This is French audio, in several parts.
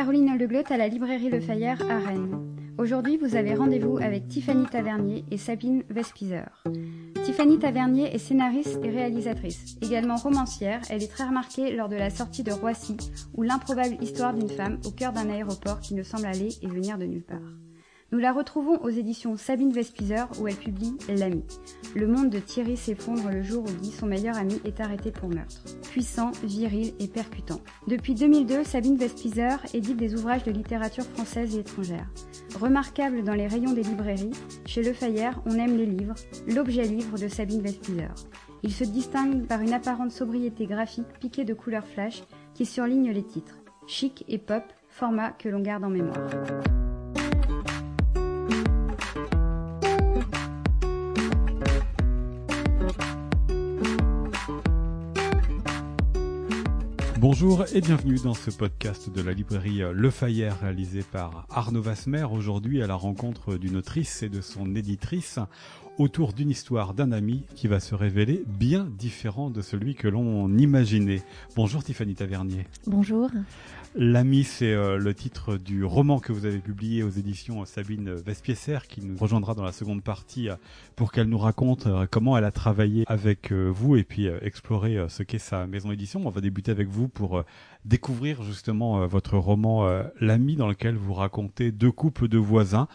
Caroline Legleut à la librairie Le à Rennes. Aujourd'hui, vous avez rendez-vous avec Tiffany Tavernier et Sabine Vespizer. Tiffany Tavernier est scénariste et réalisatrice. Également romancière, elle est très remarquée lors de la sortie de Roissy, ou l'improbable histoire d'une femme au cœur d'un aéroport qui ne semble aller et venir de nulle part. Nous la retrouvons aux éditions Sabine Vespizer où elle publie L'ami. Le monde de Thierry s'effondre le jour où Guy, son meilleur ami, est arrêté pour meurtre. Puissant, viril et percutant. Depuis 2002, Sabine Vespizer édite des ouvrages de littérature française et étrangère. Remarquable dans les rayons des librairies, chez Le Fayère, on aime les livres, l'objet livre de Sabine Vespizer. Il se distingue par une apparente sobriété graphique piquée de couleurs flash qui surligne les titres. Chic et pop, format que l'on garde en mémoire. Bonjour et bienvenue dans ce podcast de la librairie Le Fayère réalisé par Arnaud Vasmer aujourd'hui à la rencontre d'une autrice et de son éditrice autour d'une histoire d'un ami qui va se révéler bien différent de celui que l'on imaginait. Bonjour Tiffany Tavernier. Bonjour. L'ami, c'est euh, le titre du roman que vous avez publié aux éditions Sabine Vespiesser, qui nous rejoindra dans la seconde partie euh, pour qu'elle nous raconte euh, comment elle a travaillé avec vous et puis explorer ce qu'est sa maison d'édition. On va débuter avec vous pour découvrir justement votre roman L'ami, dans lequel vous racontez deux couples de voisins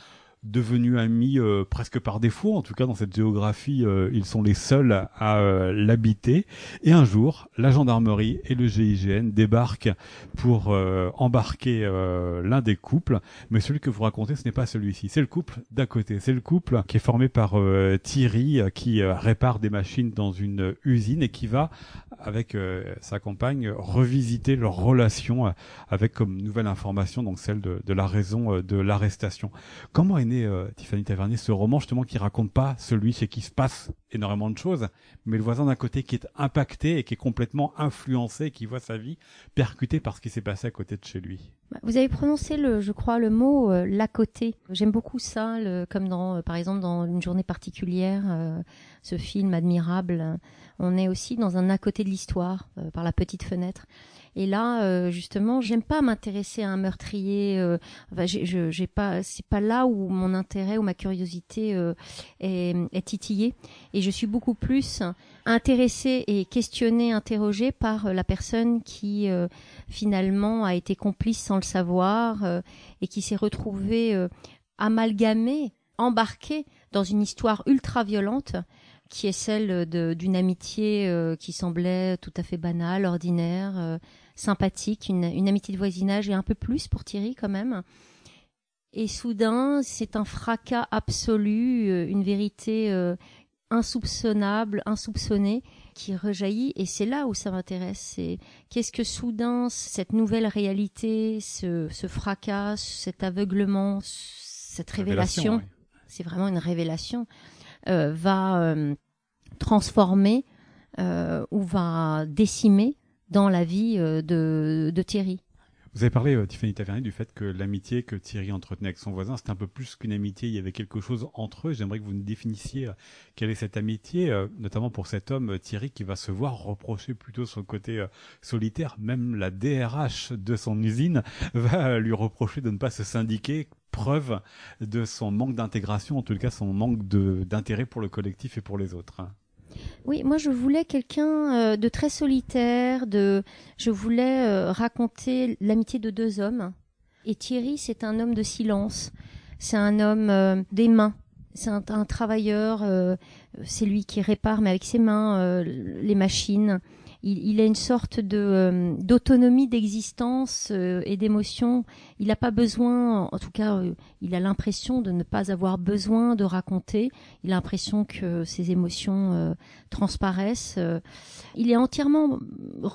devenus amis euh, presque par défaut. En tout cas, dans cette géographie, euh, ils sont les seuls à euh, l'habiter. Et un jour, la gendarmerie et le GIGN débarquent pour embarquer l'un des couples. Mais celui que vous racontez, ce n'est pas celui-ci. C'est le couple d'à côté. C'est le couple qui est formé par Thierry, qui répare des machines dans une usine et qui va, avec sa compagne, revisiter leur relation avec comme nouvelle information, donc celle de, la raison de l'arrestation. Comment est né euh, Tiffany Tavernier, ce roman justement qui raconte pas celui chez qui se passe énormément de choses, mais le voisin d'un côté qui est impacté et qui est complètement influencé, qui voit sa vie percutée par ce qui s'est passé à côté de chez lui? Bah, vous avez prononcé le, je crois, le mot euh, l'à côté. J'aime beaucoup ça, comme dans, euh, par exemple, dans une journée particulière, ce film admirable. On est aussi dans un à côté de l'histoire, par la petite fenêtre. Et là, euh, justement, j'aime pas m'intéresser à un meurtrier. Euh, enfin, j'ai pas, c'est pas là où mon intérêt ou ma curiosité euh, est, est titillée. Et je suis beaucoup plus intéressée et questionnée, interrogée par la personne qui finalement a été complice sans le savoir et qui s'est retrouvée amalgamée, embarquée dans une histoire ultra violente qui est celle d'une amitié qui semblait tout à fait banale, ordinaire, sympathique, une, amitié de voisinage et un peu plus pour Thierry quand même. Et soudain, c'est un fracas absolu, euh, une vérité euh, insoupçonnable, insoupçonnée, qui rejaillit. Et c'est là où ça m'intéresse. C'est qu'est-ce que soudain cette nouvelle réalité, ce, fracas, cet aveuglement, cette révélation, c'est vraiment une révélation, euh, va transformer ou va décimer dans la vie euh, de, de Thierry. Vous avez parlé, euh, Tiffany Tavernier, du fait que l'amitié que Thierry entretenait avec son voisin, c'était un peu plus qu'une amitié, il y avait quelque chose entre eux. J'aimerais que vous nous définissiez euh, quelle est cette amitié, notamment pour cet homme, Thierry, qui va se voir reprocher plutôt son côté solitaire. Même la DRH de son usine va lui reprocher de ne pas se syndiquer, preuve de son manque d'intégration, en tout cas son manque d'intérêt pour le collectif et pour les autres. Oui, moi je voulais quelqu'un euh, de très solitaire, de je voulais euh, raconter l'amitié de deux hommes. Et Thierry, c'est un homme de silence. C'est un homme euh, des mains. C'est un, un, travailleur. c'est lui qui répare, mais avec ses mains, les machines il, a une sorte de euh, d'autonomie d'existence euh, et d'émotion. Il n'a pas besoin, en tout cas, euh, il a l'impression de ne pas avoir besoin de raconter. Il a l'impression que ses émotions transparaissent. il est entièrement,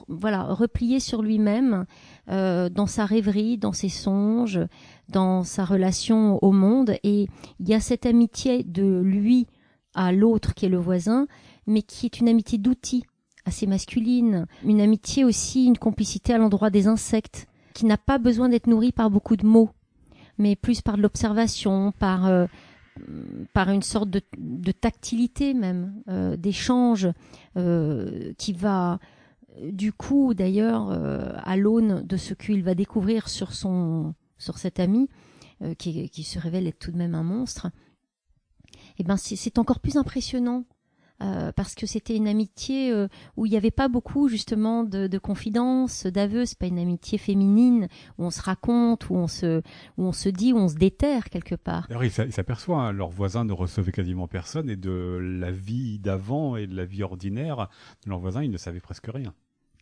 voilà, replié sur lui-même, dans sa rêverie, dans ses songes, dans sa relation au monde. Et il y a cette amitié de lui à l'autre qui est le voisin, mais qui est une amitié d'outils assez masculine, une amitié aussi, une complicité à l'endroit des insectes, qui n'a pas besoin d'être nourrie par beaucoup de mots, mais plus par de l'observation, par euh, par une sorte de, de tactilité même, euh, d'échange euh, qui va du coup, d'ailleurs, à l'aune de ce qu'il va découvrir sur son sur cet ami, qui, qui, se révèle être tout de même un monstre, eh ben c'est encore plus impressionnant euh, parce que c'était une amitié euh, où il n'y avait pas beaucoup justement de, de confidences, d'aveux. C'est pas une amitié féminine où on se raconte, où on se, où on se dit, où on se déterre quelque part. D'ailleurs, ils s'aperçoivent, hein, leurs voisins ne recevaient quasiment personne et de la vie d'avant et de la vie ordinaire de leurs voisins, ils ne savaient presque rien.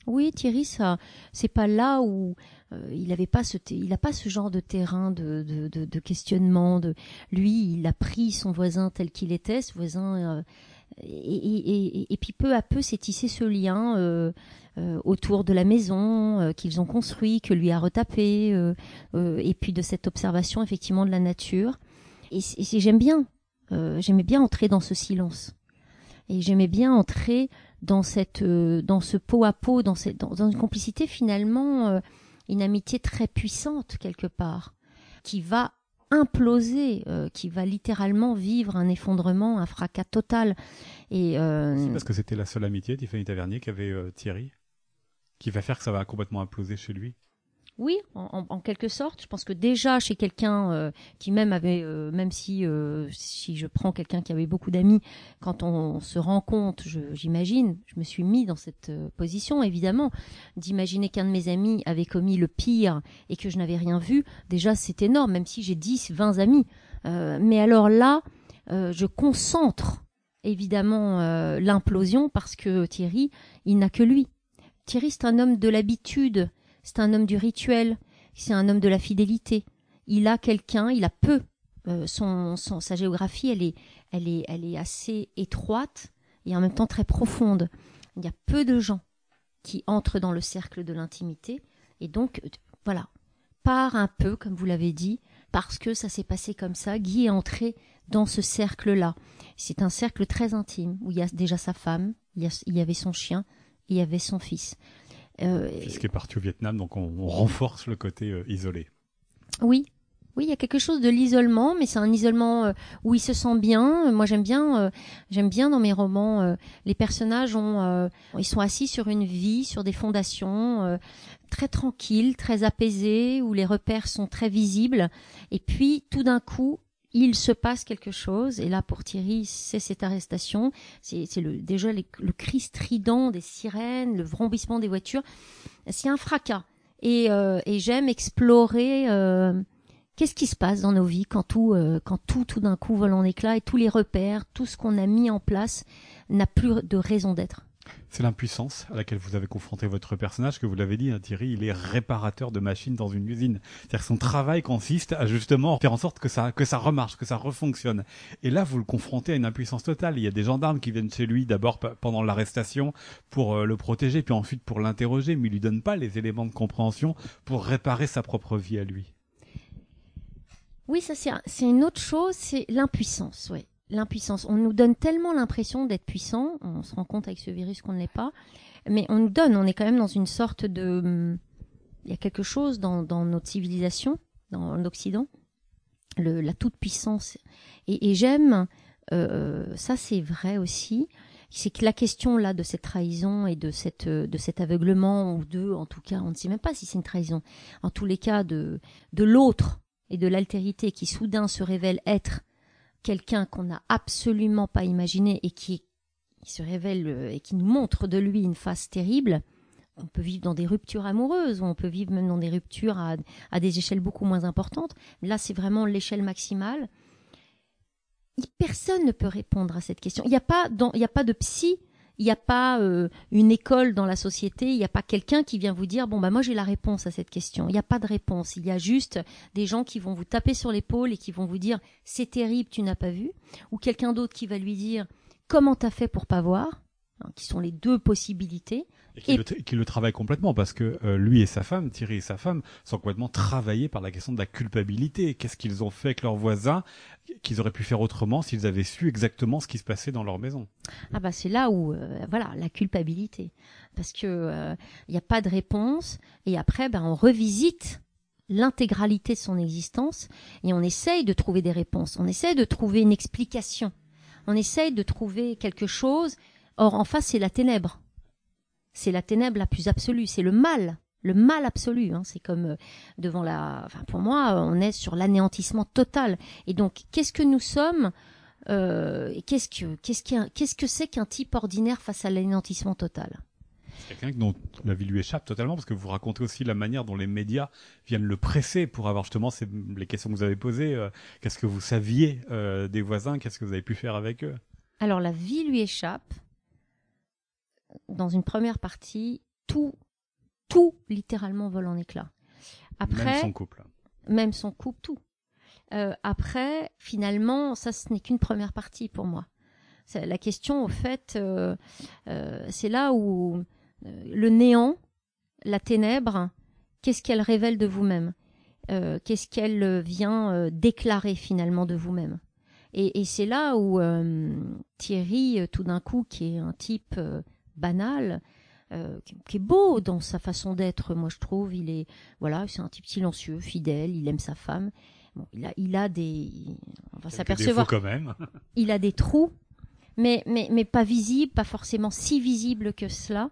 Oui, Thierry, ça, c'est pas là où euh, il avait pas ce, il a pas ce genre de terrain de, de, de, de, questionnement. De lui, il a pris son voisin tel qu'il était, ce voisin et, puis peu à peu s'est tissé ce lien euh, euh, autour de la maison euh, qu'ils ont construit, que lui a retapé, et puis de cette observation effectivement de la nature. Et, j'aime bien, j'aimais bien entrer dans ce silence, et j'aimais bien entrer dans cette, dans ce pot à pot, dans, cette, dans une complicité finalement, une amitié très puissante quelque part, qui va imploser, euh, qui va littéralement vivre un effondrement, un fracas total. Et euh... C'est parce que c'était la seule amitié, Tiffany Tavernier, qu'avait euh, Thierry, qui va faire que ça va complètement imploser chez lui. Oui, en, quelque sorte. Je pense que déjà chez quelqu'un euh, qui même avait, euh, même si euh, si je prends quelqu'un qui avait beaucoup d'amis, quand on, se rend compte, j'imagine, je, me suis mis dans cette position évidemment, d'imaginer qu'un de mes amis avait commis le pire et que je n'avais rien vu. Déjà c'est énorme, même si j'ai 10, 20 amis. mais alors là, je concentre évidemment l'implosion parce que Thierry, il n'a que lui. Thierry, c'est un homme de l'habitude c'est un homme du rituel, c'est un homme de la fidélité. Il a quelqu'un, il a peu. Euh, sa géographie, elle est, elle, est, elle est assez étroite et en même temps très profonde. Il y a peu de gens qui entrent dans le cercle de l'intimité. Et donc, euh, voilà, part un peu, comme vous l'avez dit, parce que ça s'est passé comme ça. Guy est entré dans ce cercle-là. C'est un cercle très intime, où il y a déjà sa femme, il y avait son chien, il y avait son fils. Euh, qui est parti au Vietnam, donc on, renforce le côté euh, isolé. Oui, oui, il y a quelque chose de l'isolement, mais c'est un isolement euh, où il se sent bien. Moi, j'aime bien, j'aime bien dans mes romans, les personnages ont, ils sont assis sur une vie, sur des fondations très tranquilles, très apaisées, où les repères sont très visibles. Et puis, tout d'un coup, il se passe quelque chose, et là pour Thierry, c'est cette arrestation, c'est le, déjà le cri strident des sirènes, le vrombissement des voitures, c'est un fracas. Et, euh, et j'aime explorer euh, qu'est-ce qui se passe dans nos vies quand tout, euh, quand tout, tout d'un coup vole en éclats et tous les repères, tout ce qu'on a mis en place n'a plus de raison d'être. C'est l'impuissance à laquelle vous avez confronté votre personnage, que vous l'avez dit, hein, Thierry, il est réparateur de machines dans une usine. C'est-à-dire que son travail consiste à justement faire en sorte que ça, que ça remarche, que ça refonctionne. Et là, vous le confrontez à une impuissance totale. Il y a des gendarmes qui viennent chez lui d'abord pendant l'arrestation pour euh, le protéger, puis ensuite pour l'interroger, mais il lui donne pas les éléments de compréhension pour réparer sa propre vie à lui. Oui, ça c'est une autre chose, c'est l'impuissance, oui l'impuissance. On nous donne tellement l'impression d'être puissant, on se rend compte avec ce virus qu'on ne l'est pas, mais on nous donne, on est quand même dans une sorte de... Il y a quelque chose dans, notre civilisation, dans l'Occident, la toute-puissance. Et, j'aime, euh, ça c'est vrai aussi, c'est que la question là de cette trahison et de cette de cet aveuglement ou de en tout cas on ne sait même pas si c'est une trahison en tous les cas de de l'autre et de l'altérité qui soudain se révèle être quelqu'un qu'on n'a absolument pas imaginé et qui, se révèle euh, et qui nous montre de lui une face terrible, on peut vivre dans des ruptures amoureuses, ou on peut vivre même dans des ruptures à, des échelles beaucoup moins importantes. Là, c'est vraiment l'échelle maximale. Personne ne peut répondre à cette question. Il n'y a pas de psy il n'y a pas euh, une école dans la société, il n'y a pas quelqu'un qui vient vous dire bon bah moi j'ai la réponse à cette question. Il n'y a pas de réponse. Il y a juste des gens qui vont vous taper sur l'épaule et qui vont vous dire c'est terrible, tu n'as pas vu, ou quelqu'un d'autre qui va lui dire comment t'as fait pour pas voir, hein, qui sont les deux possibilités. Et qui, Le, travaille complètement parce que euh, lui et sa femme, Thierry et sa femme, sont complètement travaillés par la question de la culpabilité. Qu'est-ce qu'ils ont fait avec leurs voisins qu'ils auraient pu faire autrement s'ils avaient su exactement ce qui se passait dans leur maison? Ah bah c'est là où euh, voilà la culpabilité. Parce que il euh, n'y a pas de réponse et après ben on revisite l'intégralité de son existence et on essaye de trouver des réponses, on essaye de trouver une explication, on essaye de trouver quelque chose. Or en face c'est la ténèbre c'est la ténèbre la plus absolue, c'est le mal, le mal absolu. Hein. C'est comme euh, devant la. Enfin, pour moi, on est sur l'anéantissement total. Et donc, qu'est-ce que nous sommes euh, Qu'est-ce que qu'est-ce qu'est-ce que c'est qu'un type ordinaire face à l'anéantissement total? C'est quelqu'un dont la vie lui échappe totalement parce que vous racontez aussi la manière dont les médias viennent le presser pour avoir justement les questions que vous avez posées. Euh, qu'est-ce que vous saviez des voisins Qu'est-ce que vous avez pu faire avec eux? Alors la vie lui échappe. Dans une première partie, tout tout littéralement vole en éclats. Après, même son couple. Même son couple, tout. Euh, après, finalement, ça, ce n'est qu'une première partie pour moi. La question, au fait, euh, euh, c'est là où le néant, la ténèbre, qu'est-ce qu'elle révèle de vous-même? Qu'est-ce qu'elle vient déclarer finalement de vous-même? Et, et c'est là où Thierry, tout d'un coup, qui est un type banal, euh, qui est beau dans sa façon d'être. Moi, je trouve, il est voilà, c'est un type silencieux, fidèle, il aime sa femme. Bon, il a, il a des, on va s'apercevoir quand même. il a des trous, mais mais mais pas visibles, pas forcément si visibles que cela.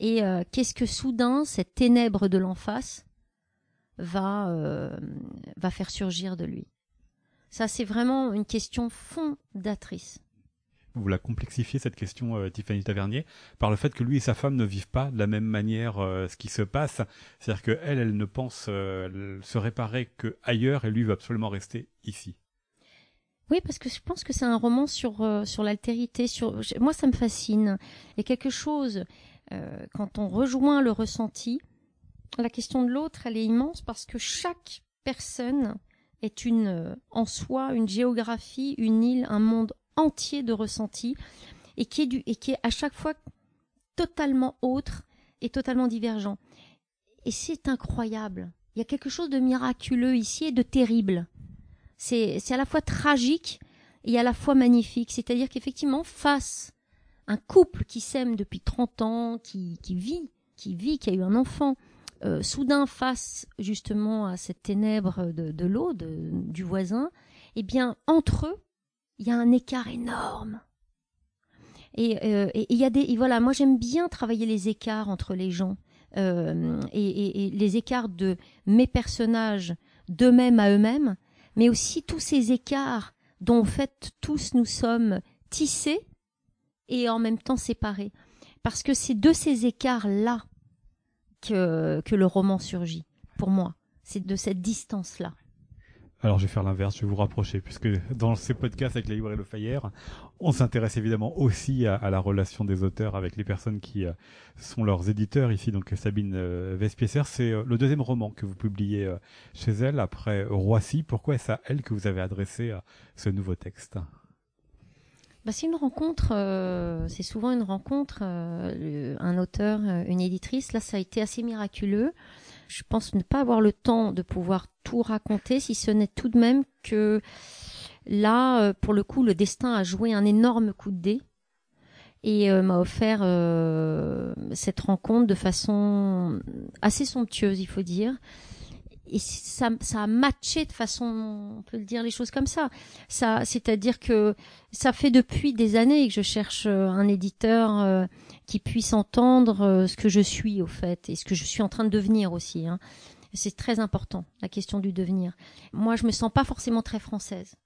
Et euh, qu'est-ce que soudain cette ténèbre de l'en face va euh, va faire surgir de lui? Ça, c'est vraiment une question fondatrice vous la complexifiez cette question, euh, Tiffany Tavernier, par le fait que lui et sa femme ne vivent pas de la même manière euh, ce qui se passe. C'est-à-dire que elle, ne pense euh, se réparer que ailleurs et lui veut absolument rester ici. Oui, parce que je pense que c'est un roman sur sur l'altérité. Sur moi, ça me fascine. A quelque chose quand on rejoint le ressenti. La question de l'autre, elle est immense parce que chaque personne est une en soi une géographie, une île, un monde entier de ressenti et qui est du, et qui est à chaque fois totalement autre et totalement divergent. Et c'est incroyable. Il y a quelque chose de miraculeux ici et de terrible. C'est, c'est à la fois tragique et à la fois magnifique. C'est-à-dire qu'effectivement, face un couple qui s'aime depuis 30 ans, qui, qui vit, qui vit, qui a eu un enfant, euh, soudain face justement à cette ténèbre de, de l'eau, du voisin, eh bien, entre eux, il y a un écart énorme. Euh, et il y a des, voilà, moi j'aime bien travailler les écarts entre les gens euh, et, les écarts de mes personnages d'eux-mêmes à eux-mêmes, mais aussi tous ces écarts dont en fait tous nous sommes tissés et en même temps séparés, parce que c'est de ces écarts-là que que le roman surgit pour moi. C'est de cette distance-là. Alors je vais faire l'inverse, je vais vous rapprocher, puisque dans ces podcasts avec la librairie Le Fayère, on s'intéresse évidemment aussi à, la relation des auteurs avec les personnes qui euh, sont leurs éditeurs ici. Donc Sabine euh, Vespiesser, c'est euh, le deuxième roman que vous publiez chez elle après Roissy. Pourquoi est-ce à elle que vous avez adressé ce nouveau texte? Bah, c'est une rencontre, c'est souvent une rencontre, un auteur, une éditrice. Là, ça a été assez miraculeux je pense ne pas avoir le temps de pouvoir tout raconter, si ce n'est tout de même que là, euh, pour le coup, le destin a joué un énorme coup de dé et euh, m'a offert euh, cette rencontre de façon assez somptueuse, il faut dire. Et ça, ça a matché de façon, on peut le dire les choses comme ça. Ça, c'est-à-dire que ça fait depuis des années que je cherche un éditeur qui puisse entendre euh, ce que je suis au fait et ce que je suis en train de devenir aussi. Hein. C'est très important, la question du devenir. Moi, je me sens pas forcément très française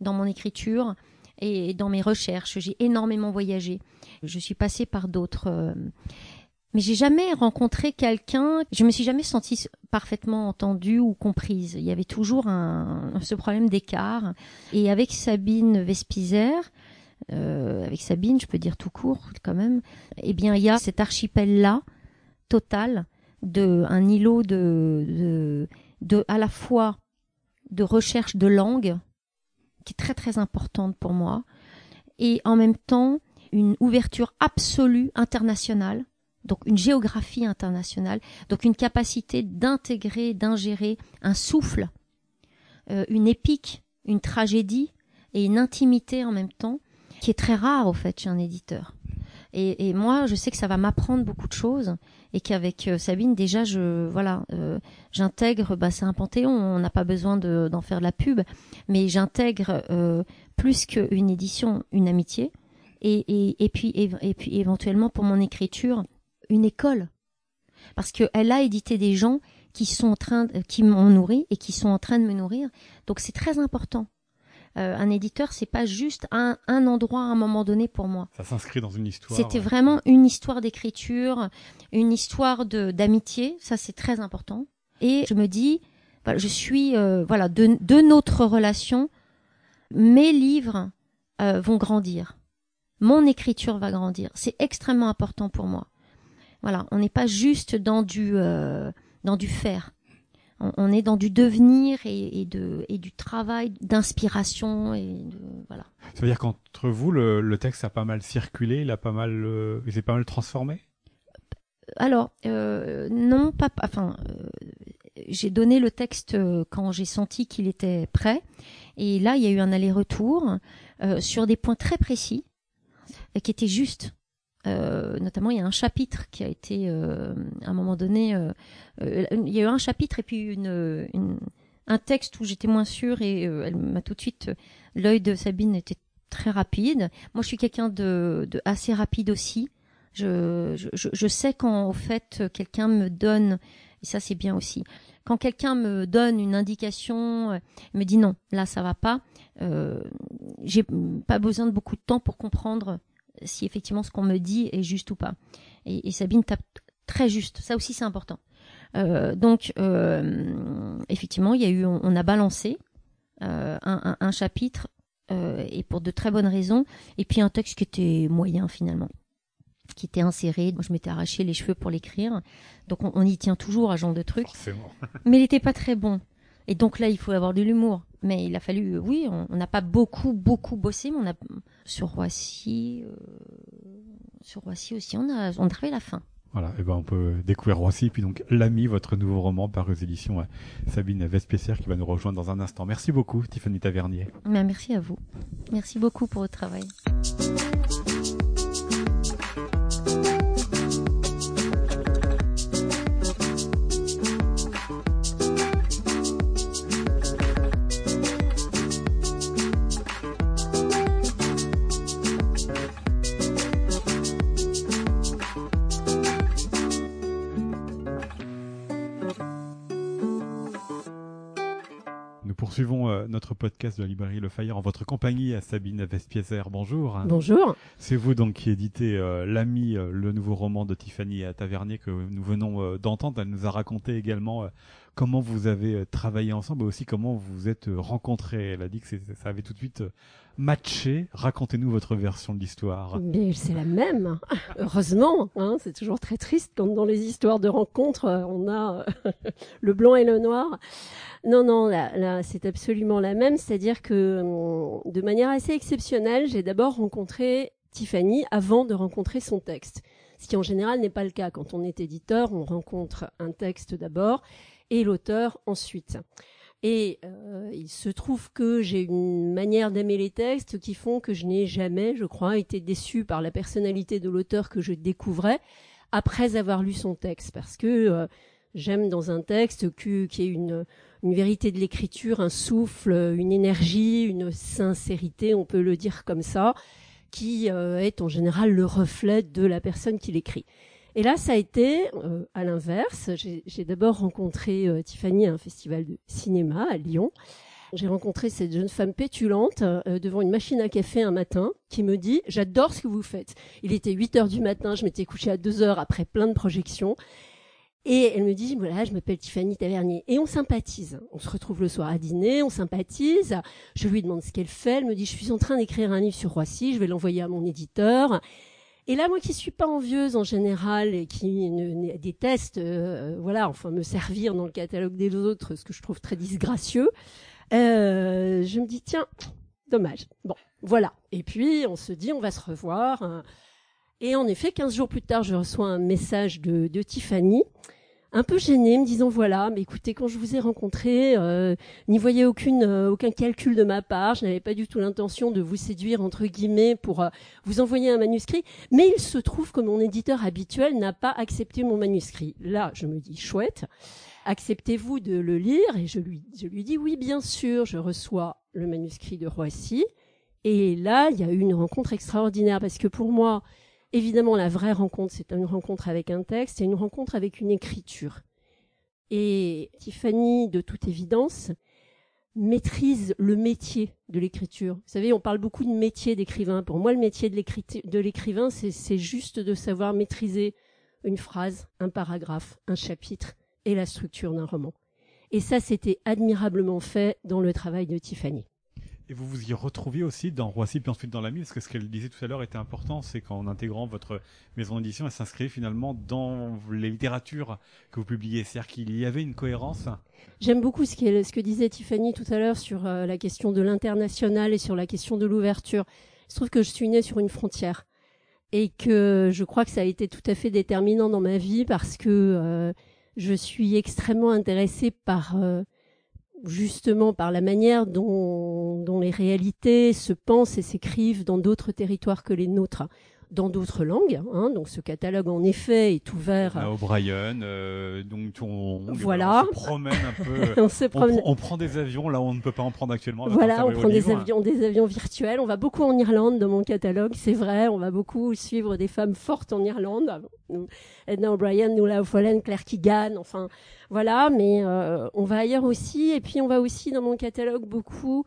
dans mon écriture et dans mes recherches. J'ai énormément voyagé. Je suis passée par d'autres. Euh, mais j'ai jamais rencontré quelqu'un, je me suis jamais sentie parfaitement entendue ou comprise. Il y avait toujours un, ce problème d'écart. Et avec Sabine Vespizer, euh, avec Sabine, je peux dire tout court quand même, eh bien il y a cet archipel-là total de un îlot de, de, de à la fois de recherche de langue qui est très très importante pour moi et en même temps une ouverture absolue internationale donc une géographie internationale donc une capacité d'intégrer d'ingérer un souffle euh, une épique une tragédie et une intimité en même temps qui est très rare au fait chez un éditeur. Et, moi, je sais que ça va m'apprendre beaucoup de choses et qu'avec euh, Sabine, déjà, je voilà, euh, j'intègre. Bah, c'est un panthéon. On n'a pas besoin d'en faire de la pub, mais j'intègre plus qu'une édition, une amitié. Et puis et, puis éventuellement pour mon écriture, une école. Parce qu'elle a édité des gens qui sont en train, qui m'ont nourri et qui sont en train de me nourrir. Donc c'est très important. Euh, un éditeur, c'est pas juste un, un, endroit à un moment donné pour moi. Ça s'inscrit dans une histoire. C'était vraiment une histoire d'écriture, une histoire de d'amitié. Ça, c'est très important. Et je me dis, voilà, je suis, euh, voilà, de, de, notre relation, mes livres euh, vont grandir. Mon écriture va grandir. C'est extrêmement important pour moi. Voilà, on n'est pas juste dans du euh, dans du faire on, est dans du devenir et, de, et du travail d'inspiration et de, voilà. Ça veut dire qu'entre vous, le, texte a pas mal circulé, il a pas mal, euh, il s'est pas mal transformé? Alors euh, non, pas, enfin, j'ai donné le texte quand j'ai senti qu'il était prêt, et là il y a eu un aller-retour sur des points très précis qui étaient justes. Euh, notamment, il y a un chapitre qui a été, euh, à un moment donné, euh, il y a eu un chapitre et puis une, un texte où j'étais moins sûre et elle m'a tout de suite, l'œil de Sabine était très rapide. Moi, je suis quelqu'un de, de, assez rapide aussi. Je, je, je sais quand, au fait, quelqu'un me donne, et ça c'est bien aussi, quand quelqu'un me donne une indication, me dit non, là ça va pas, euh, j'ai pas besoin de beaucoup de temps pour comprendre si effectivement ce qu'on me dit est juste ou pas. Et, Sabine tape très juste. Ça aussi, c'est important. Euh, donc, euh, effectivement, il y a eu, on, a balancé euh, un, chapitre et pour de très bonnes raisons, et puis un texte qui était moyen finalement, qui était inséré. Moi, je m'étais arraché les cheveux pour l'écrire, donc on, y tient toujours à ce genre de truc. Mais il n'était pas très bon. Et donc là, il faut avoir de l'humour. Mais il a fallu, oui, on n'a pas beaucoup, beaucoup bossé, mais on a sur Roissy, euh, sur Roissy aussi, on a, on a la fin. Voilà, et ben on peut découvrir Roissy, puis donc L'ami, votre nouveau roman par aux éditions euh, Sabine Vespessière qui va nous rejoindre dans un instant. Merci beaucoup, Tiffany Tavernier. Ben, merci à vous. Merci beaucoup pour votre travail. Poursuivons euh, notre podcast de la librairie Le en votre compagnie à Sabine. Bonjour. Bonjour. C'est vous donc qui éditez euh, L'ami, euh, le nouveau roman de Tiffany Tavernier que nous venons d'entendre. Elle nous a raconté également comment vous avez travaillé ensemble et aussi comment vous vous êtes rencontrés. Elle a dit que ça avait tout de suite matché. Racontez-nous votre version de l'histoire. C'est la même, heureusement. Hein, c'est toujours très triste quand dans les histoires de rencontres, on a le blanc et le noir. Non, non, là, c'est absolument la même. C'est-à-dire que hum, de manière assez exceptionnelle, j'ai d'abord rencontré Tiffany avant de rencontrer son texte. Ce qui en général n'est pas le cas. Quand on est éditeur, on rencontre un texte d'abord et l'auteur ensuite. Et euh, il se trouve que j'ai une manière d'aimer les textes qui font que je n'ai jamais, je crois, été déçue par la personnalité de l'auteur que je découvrais après avoir lu son texte. Parce que euh, j'aime dans un texte qui, est une, une vérité de l'écriture, un souffle, une énergie, une sincérité, on peut le dire comme ça, qui euh, est en général le reflet de la personne qui l'écrit. Et là, ça a été euh, à l'inverse. J'ai d'abord rencontré euh, Tiffany à un festival de cinéma à Lyon. J'ai rencontré cette jeune femme pétulante devant une machine à café un matin qui me dit J'adore ce que vous faites. Il était 8 heures du matin, je m'étais couchée à 2 heures après plein de projections. Et elle me dit, voilà, je m'appelle Tiffany Tavernier. Et on sympathise. On se retrouve le soir à dîner, on sympathise. Je lui demande ce qu'elle fait. Elle me dit, je suis en train d'écrire un livre sur Roissy, je vais l'envoyer à mon éditeur. Et là, moi qui suis pas envieuse en général et qui ne, déteste, euh, voilà, enfin me servir dans le catalogue des autres, ce que je trouve très disgracieux, euh, je me dis, tiens, dommage. Bon, voilà. Et puis, on se dit, on va se revoir. Et en effet, 15 jours plus tard, je reçois un message de, de Tiffany, un peu gênée, me disant voilà, mais écoutez, quand je vous ai rencontré, euh, n'y voyez aucune, euh, aucun calcul de ma part. Je n'avais pas du tout l'intention de vous séduire entre guillemets pour euh, vous envoyer un manuscrit. Mais il se trouve que mon éditeur habituel n'a pas accepté mon manuscrit. Là, je me dis chouette. Acceptez-vous de le lire? Et je lui, je lui dis oui, bien sûr. Je reçois le manuscrit de Roissy. Et là, il y a eu une rencontre extraordinaire parce que pour moi, évidemment, la vraie rencontre, c'est une rencontre avec un texte, c'est une rencontre avec une écriture. Et Tiffany, de toute évidence, maîtrise le métier de l'écriture. Vous savez, on parle beaucoup de métier d'écrivain. Pour moi, le métier de l'écrivain, c'est juste de savoir maîtriser une phrase, un paragraphe, un chapitre et la structure d'un roman. Et ça, c'était admirablement fait dans le travail de Tiffany. Et vous vous y retrouviez aussi dans Roissy puis ensuite dans la parce que ce qu'elle disait tout à l'heure était important, c'est qu'en intégrant votre maison d'édition, elle s'inscrit finalement dans les littératures que vous publiez. C'est-à-dire qu'il y avait une cohérence. J'aime beaucoup ce, ce, que disait Tiffany tout à l'heure sur euh, la question de l'international et sur la question de l'ouverture. Je trouve que je suis née sur une frontière et que je crois que ça a été tout à fait déterminant dans ma vie parce que euh, je suis extrêmement intéressée par euh, justement par la manière dont, dont les réalités se pensent et s'écrivent dans d'autres territoires que les nôtres dans d'autres langues. Hein, donc ce catalogue en effet est ouvert. À O'Brien, euh, donc on, voilà. on, se promène un peu. on, se promène... on, prend des avions là on ne peut pas en prendre actuellement. Voilà, on prend des avions, des avions virtuels. On va beaucoup en Irlande dans mon catalogue, c'est vrai. On va beaucoup suivre des femmes fortes en Irlande. Edna O'Brien, Nuala O'Fallon, Claire Keegan, enfin voilà. Mais euh, on va ailleurs aussi. Et puis on va aussi dans mon catalogue beaucoup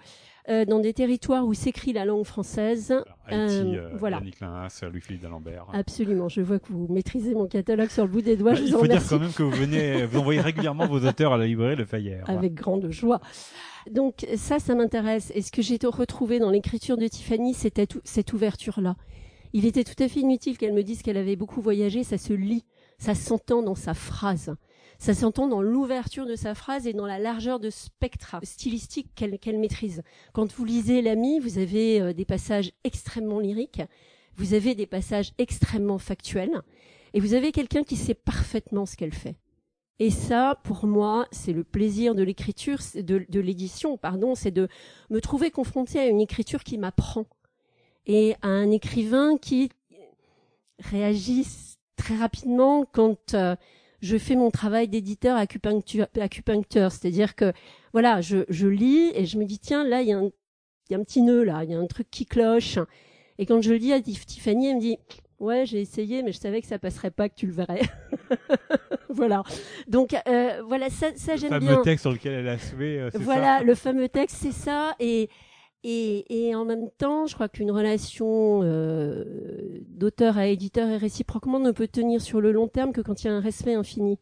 euh, dans des territoires où s'écrit la langue française. Haïti, euh, euh, voilà. Yannick Linhas, Louis-Philippe d'Alembert. Absolument. Je vois que vous maîtrisez mon catalogue sur le bout des doigts. Bah, je il faut dire quand même que vous venez, vous envoyez régulièrement vos auteurs à la librairie Le Fayère. Avec grande joie. Donc ça, ça m'intéresse. Et ce que j'ai retrouvé dans l'écriture de Tiffany, c'était cette ouverture-là. Il était tout à fait inutile qu'elle me dise qu'elle avait beaucoup voyagé. Ça se lit, ça s'entend dans sa phrase. Ça s'entend dans l'ouverture de sa phrase et dans la largeur de spectre stylistique qu'elle maîtrise. Quand vous lisez L'ami, vous avez euh, des passages extrêmement lyriques, vous avez des passages extrêmement factuels, et vous avez quelqu'un qui sait parfaitement ce qu'elle fait. Et ça, pour moi, c'est le plaisir de l'écriture, de, de l'édition, pardon, c'est de me trouver confronté à une écriture qui m'apprend et à un écrivain qui réagit très rapidement quand euh, je fais mon travail d'éditeur acupuncteur, c'est-à-dire que voilà, je, je, lis et je me dis tiens là il y, a un, y a un petit nœud là, il y a un truc qui cloche. Et quand je le dis à Tiffany, elle me dit ouais j'ai essayé mais je savais que ça passerait pas, que tu le verrais. voilà. Donc euh, voilà ça, ça j'aime bien. Le fameux texte sur lequel elle a souvé. Euh, voilà le fameux texte c'est ça et et, et, en même temps, je crois qu'une relation euh, d'auteur à éditeur et réciproquement ne peut tenir sur le long terme que quand il y a un respect infini.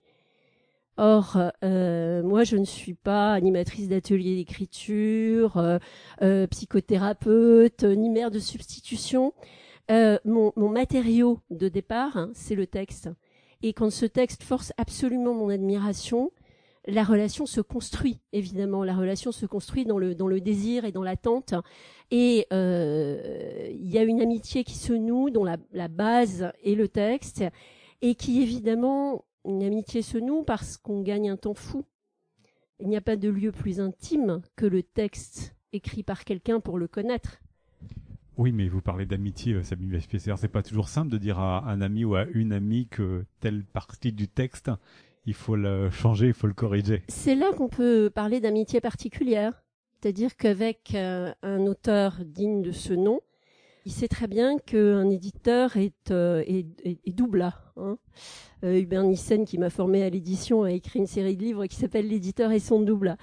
Or, euh, moi, je ne suis pas animatrice d'atelier d'écriture, euh, euh psychothérapeute, ni mère de substitution. Euh, mon, mon, matériau de départ, hein, c'est le texte. Et quand ce texte force absolument mon admiration, la relation se construit évidemment. La relation se construit dans le désir et dans l'attente. Et euh, il y a une amitié qui se noue dont la, base est le texte et qui évidemment une amitié se noue parce qu'on gagne un temps fou. Il n'y a pas de lieu plus intime que le texte écrit par quelqu'un pour le connaître. Oui, mais vous parlez d'amitié, euh, Sabine Vespécer. C'est pas toujours simple de dire à un ami ou à une amie que telle partie du texte il faut le changer, il faut le corriger. C'est là qu'on peut parler d'amitié particulière. C'est-à-dire qu'avec euh, un auteur digne de ce nom, il sait très bien qu'un éditeur est, euh, est, double. Hein. Euh, Hubert Nissen, qui m'a formé à l'édition, a écrit une série de livres qui s'appelle L'éditeur et son double.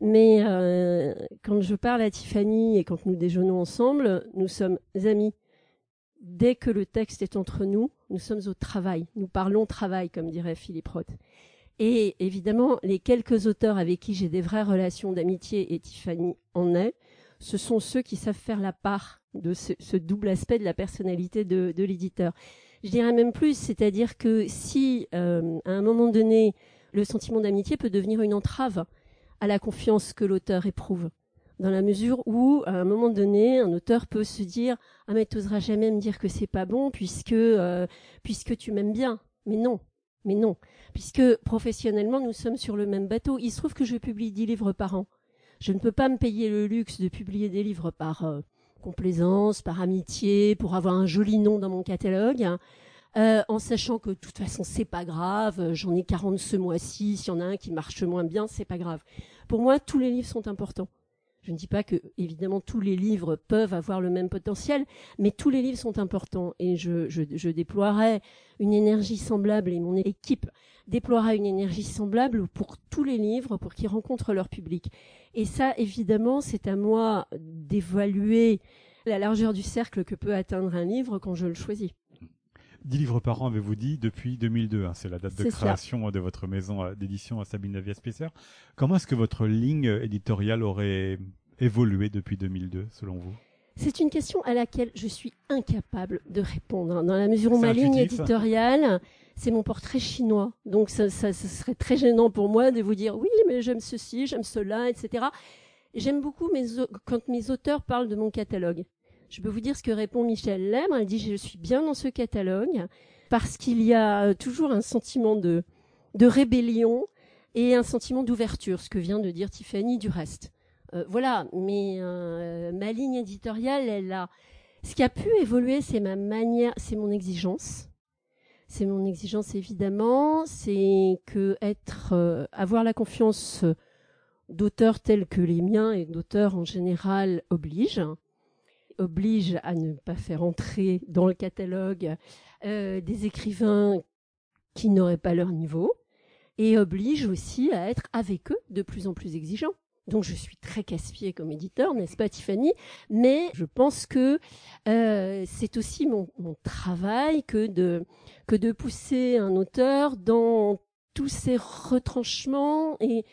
Mais euh, quand je parle à Tiffany et quand nous déjeunons ensemble, nous sommes amis. Dès que le texte est entre nous, nous sommes au travail. Nous parlons travail, comme dirait Philippe Roth. Et évidemment, les quelques auteurs avec qui j'ai des vraies relations d'amitié, et Tiffany en est, ce sont ceux qui savent faire la part de ce, double aspect de la personnalité de, l'éditeur. Je dirais même plus, c'est-à-dire que si, euh, à un moment donné, le sentiment d'amitié peut devenir une entrave à la confiance que l'auteur éprouve, dans la mesure où, à un moment donné, un auteur peut se dire ah mais tu n'oseras jamais me dire que c'est pas bon puisque euh, puisque tu m'aimes bien. Mais non, mais non, puisque professionnellement, nous sommes sur le même bateau. Il se trouve que je publie dix livres par an. Je ne peux pas me payer le luxe de publier des livres par euh, complaisance, par amitié, pour avoir un joli nom dans mon catalogue, euh, en sachant que de toute façon, c'est pas grave. J'en ai 40 ce mois-ci. S'il y en a un qui marche moins bien, c'est pas grave. Pour moi, tous les livres sont importants. Je ne dis pas que, évidemment, tous les livres peuvent avoir le même potentiel, mais tous les livres sont importants et je, je, je déploierai une énergie semblable et mon équipe déploiera une énergie semblable pour tous les livres pour qu'ils rencontrent leur public. Et ça, évidemment, c'est à moi d'évaluer la largeur du cercle que peut atteindre un livre quand je le choisis. 10 livres par an, avez-vous dit, depuis 2002. Hein, c'est la date de création de votre maison euh, d'édition à Sabine Navia Spicer. Comment est-ce que votre ligne éditoriale aurait évolué depuis 2002, selon vous? C'est une question à laquelle je suis incapable de répondre, dans la mesure où ma ligne éditoriale, c'est mon portrait chinois. Donc ça, ça, serait très gênant pour moi de vous dire oui, mais j'aime ceci, j'aime cela, etc. J'aime beaucoup mes, quand mes auteurs parlent de mon catalogue. Je peux vous dire ce que répond Michel Lèbre. Elle dit je suis bien dans ce catalogue parce qu'il y a euh, toujours un sentiment de, de rébellion et un sentiment d'ouverture, ce que vient de dire Tiffany du reste. Euh, voilà, mais euh, ma ligne éditoriale, elle a. Ce qui a pu évoluer, c'est ma manière, c'est mon exigence. C'est mon exigence évidemment, c'est que être, avoir la confiance d'auteurs tels que les miens et d'auteurs en général oblige oblige à ne pas faire entrer dans le catalogue euh, des écrivains qui n'auraient pas leur niveau et oblige aussi à être avec eux de plus en plus exigeants. Donc je suis très casse-pied comme éditeur, n'est-ce pas Tiffany? Mais je pense que euh, c'est aussi mon, mon, travail que de, que de pousser un auteur dans tous ses retranchements et,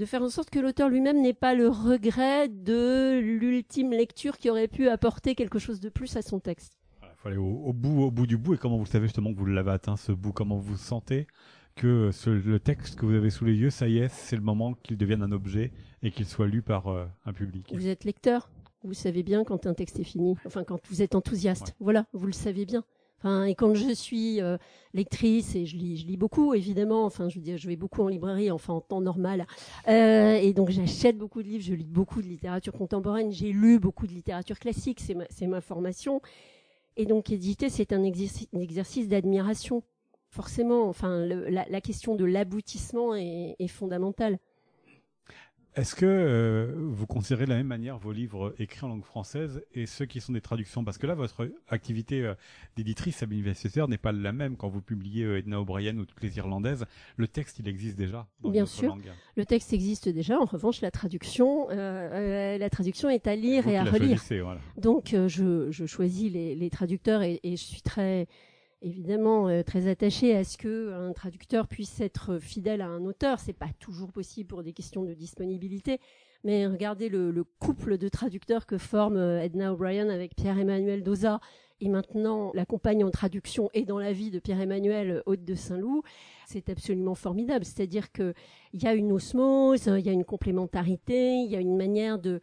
de faire en sorte que l'auteur lui-même n'ait pas le regret de l'ultime lecture qui aurait pu apporter quelque chose de plus à son texte. Il faut aller au, bout, au bout du bout. Et comment vous savez justement que vous l'avez atteint ce bout? Comment vous sentez que le texte que vous avez sous les yeux, ça y est, c'est le moment qu'il devienne un objet et qu'il soit lu par euh, un public? Vous êtes lecteur vous savez bien quand un texte est fini, enfin quand vous êtes enthousiaste. Voilà, vous le savez bien et quand je suis euh, lectrice et je lis, je lis beaucoup évidemment. Enfin, je veux dire, je vais beaucoup en librairie, enfin en temps normal. Euh, et donc j'achète beaucoup de livres, je lis beaucoup de littérature contemporaine. J'ai lu beaucoup de littérature classique, c'est ma, formation. Et donc éditer, c'est un exercice, d'admiration. Forcément, enfin, la, question de l'aboutissement est fondamentale. Est-ce que euh, vous considérez de la même manière vos livres écrits en langue française et ceux qui sont des traductions? Parce que là, votre activité euh, d'éditrice, Sabine Vestesser, n'est pas la même quand vous publiez euh, Edna O'Brien ou toutes les Irlandaises. Le texte, il existe déjà dans Bien sûr, le texte existe déjà. En revanche, la traduction, la traduction est à lire et à relire. Donc, je, je, choisis les, les traducteurs et, et je suis très évidemment euh, très attaché à ce que un traducteur puisse être fidèle à un auteur. C'est pas toujours possible pour des questions de disponibilité, mais regardez le, le couple de traducteurs que forme euh, Edna O'Brien avec Pierre-Emmanuel Doza et maintenant la compagne en traduction et dans la vie de Pierre-Emmanuel Haute de Saint-Loup, c'est absolument formidable. C'est-à-dire que il y a une osmose, il y a une complémentarité, il y a une manière de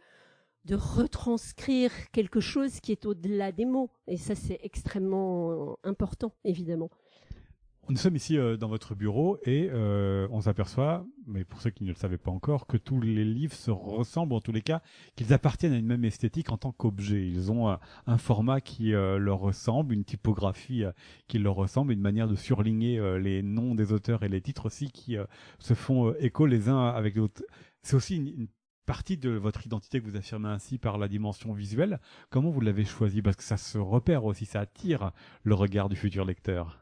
de retranscrire quelque chose qui est au-delà des mots. Et ça, c'est extrêmement important, évidemment. Nous sommes ici euh, dans votre bureau et euh, on s'aperçoit, mais pour ceux qui ne le savaient pas encore, que tous les livres se ressemblent, en tous les cas, qu'ils appartiennent à une même esthétique en tant qu'objet. Ils ont un format qui euh, leur ressemble, une typographie qui leur ressemble, une manière de surligner les noms des auteurs et les titres aussi qui se font écho les uns avec les autres. C'est aussi une partie de votre identité que vous affirmez ainsi par la dimension visuelle. Comment vous l'avez choisi? Parce que ça se repère aussi, ça attire le regard du futur lecteur.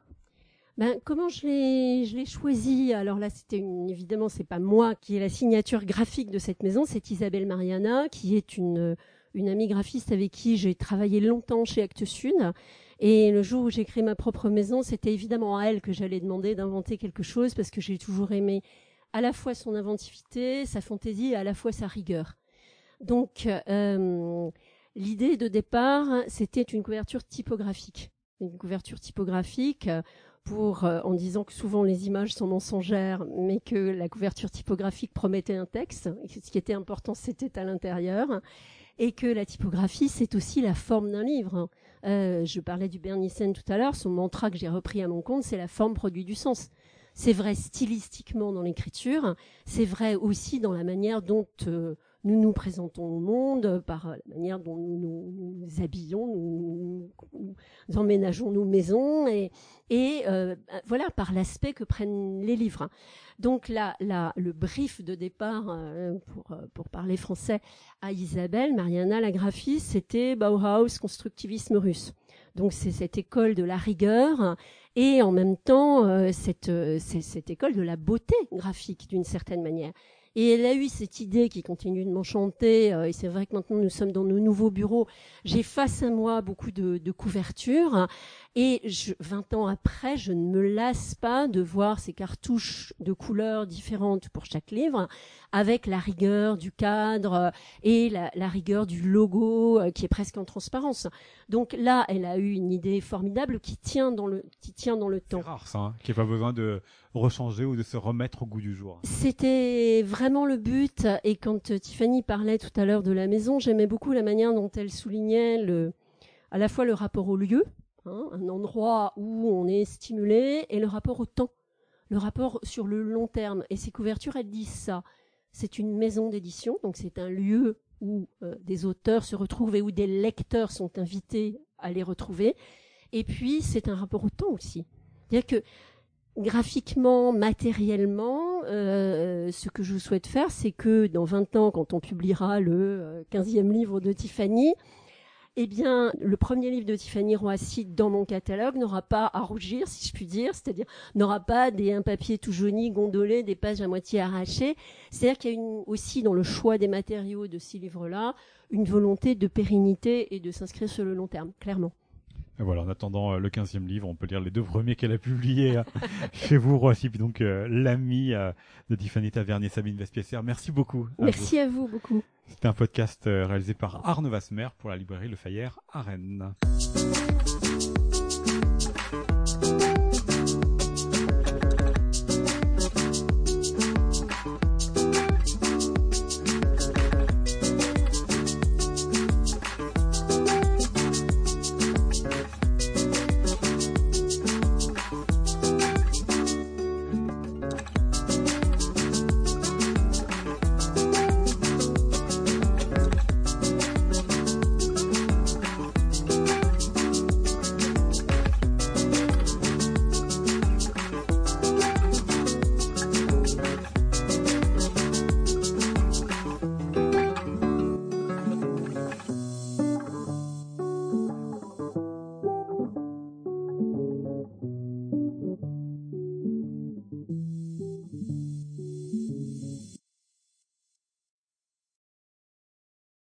Ben, comment je l'ai, je l'ai choisi? Alors là, c'était une, évidemment, c'est pas moi qui ai la signature graphique de cette maison, c'est Isabelle Mariana, qui est une, une amie graphiste avec qui j'ai travaillé longtemps chez Actes Sud. Et le jour où j'ai créé ma propre maison, c'était évidemment à elle que j'allais demander d'inventer quelque chose parce que j'ai toujours aimé à la fois son inventivité, sa fantaisie et à la fois sa rigueur. Donc, euh, l'idée de départ, c'était une couverture typographique. Une couverture typographique pour, euh, en disant que souvent les images sont mensongères, mais que la couverture typographique promettait un texte. Et ce qui était important, c'était à l'intérieur. Et que la typographie, c'est aussi la forme d'un livre. Euh, je parlais du Bernissen tout à l'heure. Son mantra que j'ai repris à mon compte, c'est la forme produit du sens. C'est vrai stylistiquement dans l'écriture, c'est vrai aussi dans la manière dont euh, nous nous présentons au monde par la manière dont nous nous, habillons, nous, nous, emménageons nos maisons et, euh, voilà par l'aspect que prennent les livres. Donc là, là le brief de départ euh, pour, euh, pour parler français à Isabelle, Mariana, la graphiste, c'était Bauhaus, constructivisme russe. Donc c'est cette école de la rigueur et en même temps cette, cette école de la beauté graphique d'une certaine manière. Et elle a eu cette idée qui continue de m'enchanter. Euh, et c'est vrai que maintenant nous sommes dans nos nouveaux bureaux. J'ai face à moi beaucoup de, de couvertures. Et je, 20 ans après, je ne me lasse pas de voir ces cartouches de couleurs différentes pour chaque livre, avec la rigueur du cadre et la, la rigueur du logo euh, qui est presque en transparence. Donc là, elle a eu une idée formidable qui tient dans le qui tient dans le temps. C'est rare ça, hein, qui n'a pas besoin de rechanger ou de se remettre au goût du jour. C'était vraiment le but. Et quand euh, Tiffany parlait tout à l'heure de la maison, j'aimais beaucoup la manière dont elle soulignait le, à la fois le rapport au lieu, hein, un endroit où on est stimulé, et le rapport au temps, le rapport sur le long terme. Et ces couvertures, elles disent ça. C'est une maison d'édition, donc c'est un lieu où euh, des auteurs se retrouvent et où des lecteurs sont invités à les retrouver. Et puis, c'est un rapport au temps aussi. C'est-à-dire que graphiquement, matériellement, euh, ce que je souhaite faire, c'est que dans 20 ans, quand on publiera le 15e euh, livre de Tiffany, eh bien, le premier livre de Tiffany Roissy dans mon catalogue n'aura pas à rougir, si je puis dire, c'est-à-dire n'aura pas des un papier tout jauni, gondolé, des pages à moitié arrachées. C'est-à-dire qu'il y a une, aussi dans le choix des matériaux de ces livres-là une volonté de pérennité et de s'inscrire sur le long terme, clairement. Et voilà, en attendant euh, le 15e livre, on peut lire les deux premiers qu'elle a publiés euh, chez vous, Roissy, puis donc euh, l'ami de Tiffany Tavernier, Sabine Vespiesser. Merci beaucoup. Merci à vous beaucoup. C'était un podcast réalisé par Arnaud Vasmer pour la librairie Le Fayère à Rennes.